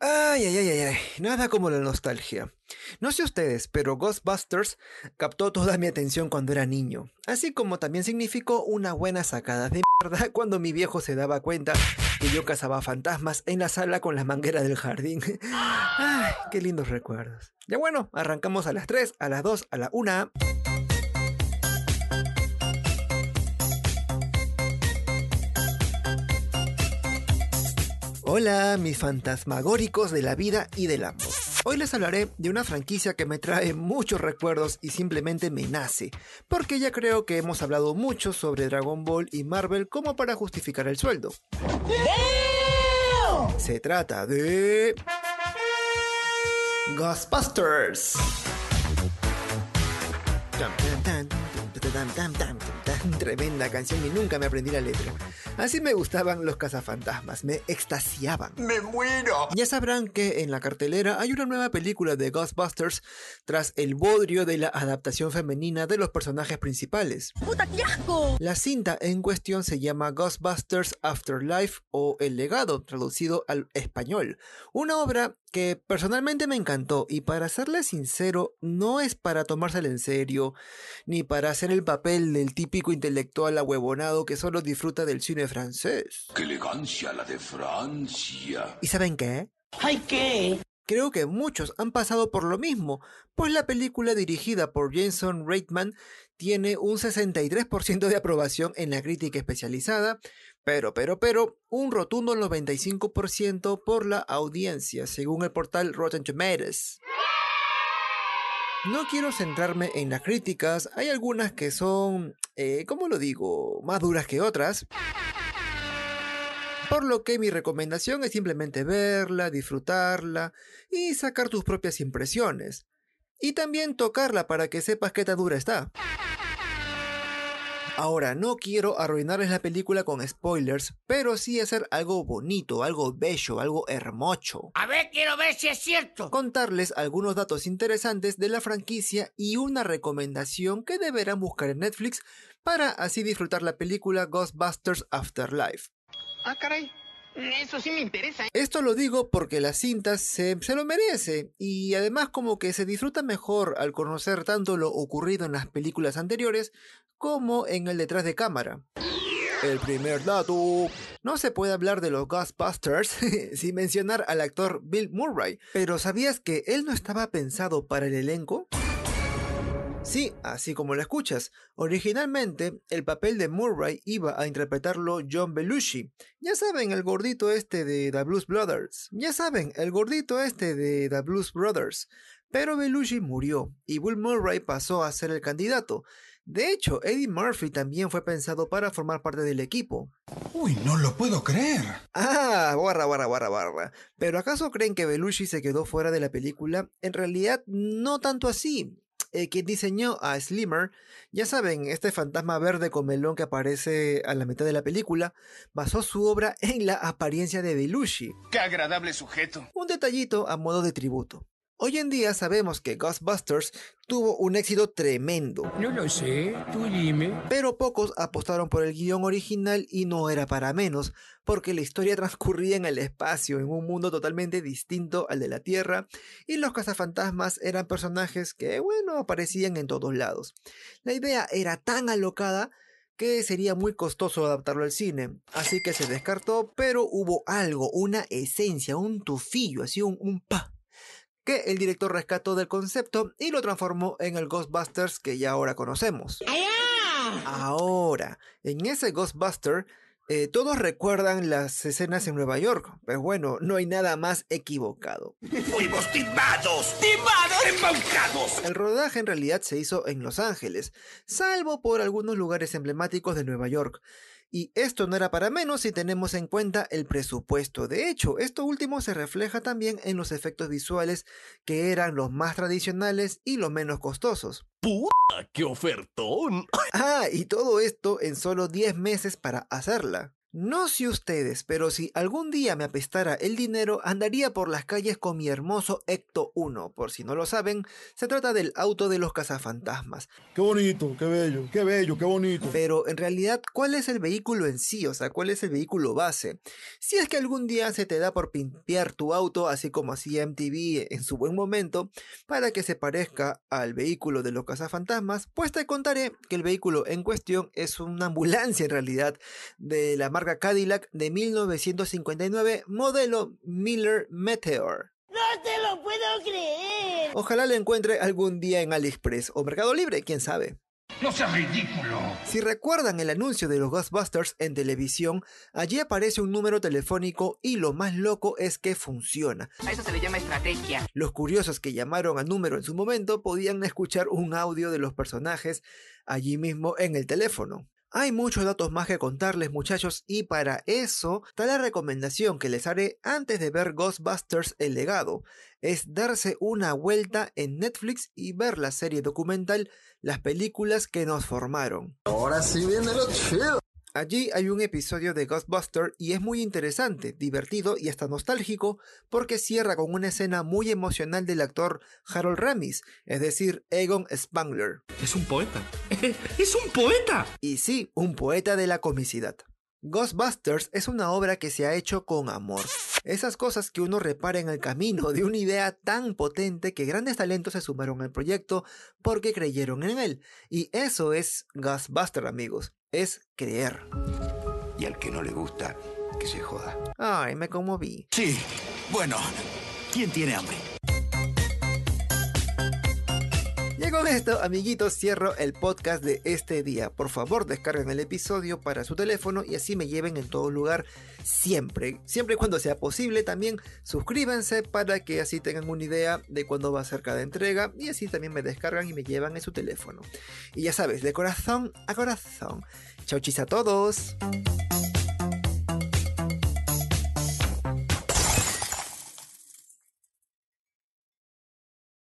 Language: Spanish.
Ay, ay, ay, ay, nada como la nostalgia. No sé ustedes, pero Ghostbusters captó toda mi atención cuando era niño, así como también significó una buena sacada de mierda cuando mi viejo se daba cuenta que yo cazaba fantasmas en la sala con la manguera del jardín. Ay, qué lindos recuerdos. Ya bueno, arrancamos a las 3, a las 2, a la 1. Hola, mis fantasmagóricos de la vida y del amor. Hoy les hablaré de una franquicia que me trae muchos recuerdos y simplemente me nace, porque ya creo que hemos hablado mucho sobre Dragon Ball y Marvel como para justificar el sueldo. Se trata de... Ghostbusters. Tremenda canción y nunca me aprendí la letra. Así me gustaban los cazafantasmas, me extasiaban. ¡Me muero! Ya sabrán que en la cartelera hay una nueva película de Ghostbusters tras el bodrio de la adaptación femenina de los personajes principales. ¡Puta, qué asco! La cinta en cuestión se llama Ghostbusters Afterlife o El legado, traducido al español. Una obra que personalmente me encantó y para serle sincero no es para tomársela en serio ni para hacer el papel del típico intelectual ahuevonado que solo disfruta del cine francés. ¡Qué elegancia la de Francia! ¿Y saben qué? ¿Ay qué? Creo que muchos han pasado por lo mismo, pues la película dirigida por Jason Reitman tiene un 63% de aprobación en la crítica especializada, pero, pero, pero, un rotundo 95% por la audiencia, según el portal Rotten Tomatoes. No quiero centrarme en las críticas, hay algunas que son, eh, ¿cómo lo digo?, más duras que otras. Por lo que mi recomendación es simplemente verla, disfrutarla y sacar tus propias impresiones. Y también tocarla para que sepas qué tan dura está. Ahora, no quiero arruinarles la película con spoilers, pero sí hacer algo bonito, algo bello, algo hermoso. A ver, quiero ver si es cierto. Contarles algunos datos interesantes de la franquicia y una recomendación que deberán buscar en Netflix para así disfrutar la película Ghostbusters Afterlife. Ah, caray. Eso sí me interesa. ¿eh? Esto lo digo porque la cinta se, se, lo merece y además como que se disfruta mejor al conocer tanto lo ocurrido en las películas anteriores como en el detrás de cámara. El primer dato. No se puede hablar de los Ghostbusters sin mencionar al actor Bill Murray, pero ¿sabías que él no estaba pensado para el elenco? Sí, así como lo escuchas. Originalmente, el papel de Murray iba a interpretarlo John Belushi. Ya saben, el gordito este de The Blues Brothers. Ya saben, el gordito este de The Blues Brothers. Pero Belushi murió y Bill Murray pasó a ser el candidato. De hecho, Eddie Murphy también fue pensado para formar parte del equipo. Uy, no lo puedo creer. Ah, barra, barra, barra, barra. ¿Pero acaso creen que Belushi se quedó fuera de la película? En realidad, no tanto así eh, quien diseñó a Slimmer, ya saben, este fantasma verde con melón que aparece a la mitad de la película, basó su obra en la apariencia de Belushi. ¡Qué agradable sujeto! Un detallito a modo de tributo. Hoy en día sabemos que Ghostbusters tuvo un éxito tremendo. No lo sé, tú dime. Pero pocos apostaron por el guion original y no era para menos, porque la historia transcurría en el espacio, en un mundo totalmente distinto al de la Tierra, y los cazafantasmas eran personajes que, bueno, aparecían en todos lados. La idea era tan alocada que sería muy costoso adaptarlo al cine, así que se descartó, pero hubo algo, una esencia, un tufillo, así un, un pa que el director rescató del concepto y lo transformó en el Ghostbusters que ya ahora conocemos. Ahora, en ese Ghostbuster, eh, todos recuerdan las escenas en Nueva York, pero bueno, no hay nada más equivocado. ¡Fuimos timados! ¡Timados! ¡Embaucados! El rodaje en realidad se hizo en Los Ángeles, salvo por algunos lugares emblemáticos de Nueva York. Y esto no era para menos si tenemos en cuenta el presupuesto. De hecho, esto último se refleja también en los efectos visuales que eran los más tradicionales y los menos costosos. ¡Puta! ¡Qué ofertón! Ah, y todo esto en solo 10 meses para hacerla. No sé ustedes, pero si algún día me apestara el dinero, andaría por las calles con mi hermoso Ecto 1. Por si no lo saben, se trata del auto de los cazafantasmas. Qué bonito, qué bello, qué bello, qué bonito. Pero en realidad, ¿cuál es el vehículo en sí? O sea, ¿cuál es el vehículo base? Si es que algún día se te da por pimpear tu auto, así como hacía MTV en su buen momento, para que se parezca al vehículo de los cazafantasmas, pues te contaré que el vehículo en cuestión es una ambulancia en realidad de la marca Cadillac de 1959, modelo Miller Meteor. ¡No te lo puedo creer! Ojalá lo encuentre algún día en AliExpress o Mercado Libre, quién sabe. No seas ridículo. Si recuerdan el anuncio de los Ghostbusters en televisión, allí aparece un número telefónico y lo más loco es que funciona. A eso se le llama estrategia. Los curiosos que llamaron al número en su momento podían escuchar un audio de los personajes allí mismo en el teléfono. Hay muchos datos más que contarles muchachos y para eso está la recomendación que les haré antes de ver Ghostbusters El legado, es darse una vuelta en Netflix y ver la serie documental Las películas que nos formaron. Ahora sí viene lo chido. Allí hay un episodio de Ghostbuster y es muy interesante, divertido y hasta nostálgico porque cierra con una escena muy emocional del actor Harold Ramis, es decir, Egon Spangler. Es un poeta. ¡Es un poeta! Y sí, un poeta de la comicidad. Ghostbusters es una obra que se ha hecho con amor. Esas cosas que uno repara en el camino de una idea tan potente que grandes talentos se sumaron al proyecto porque creyeron en él. Y eso es Ghostbusters, amigos. Es creer. Y al que no le gusta, que se joda. Ay, me conmoví. Sí. Bueno, ¿quién tiene hambre? Y con esto, amiguitos, cierro el podcast de este día. Por favor, descarguen el episodio para su teléfono y así me lleven en todo lugar siempre. Siempre y cuando sea posible, también suscríbanse para que así tengan una idea de cuándo va a ser cada entrega y así también me descargan y me llevan en su teléfono. Y ya sabes, de corazón a corazón. Chau chis a todos.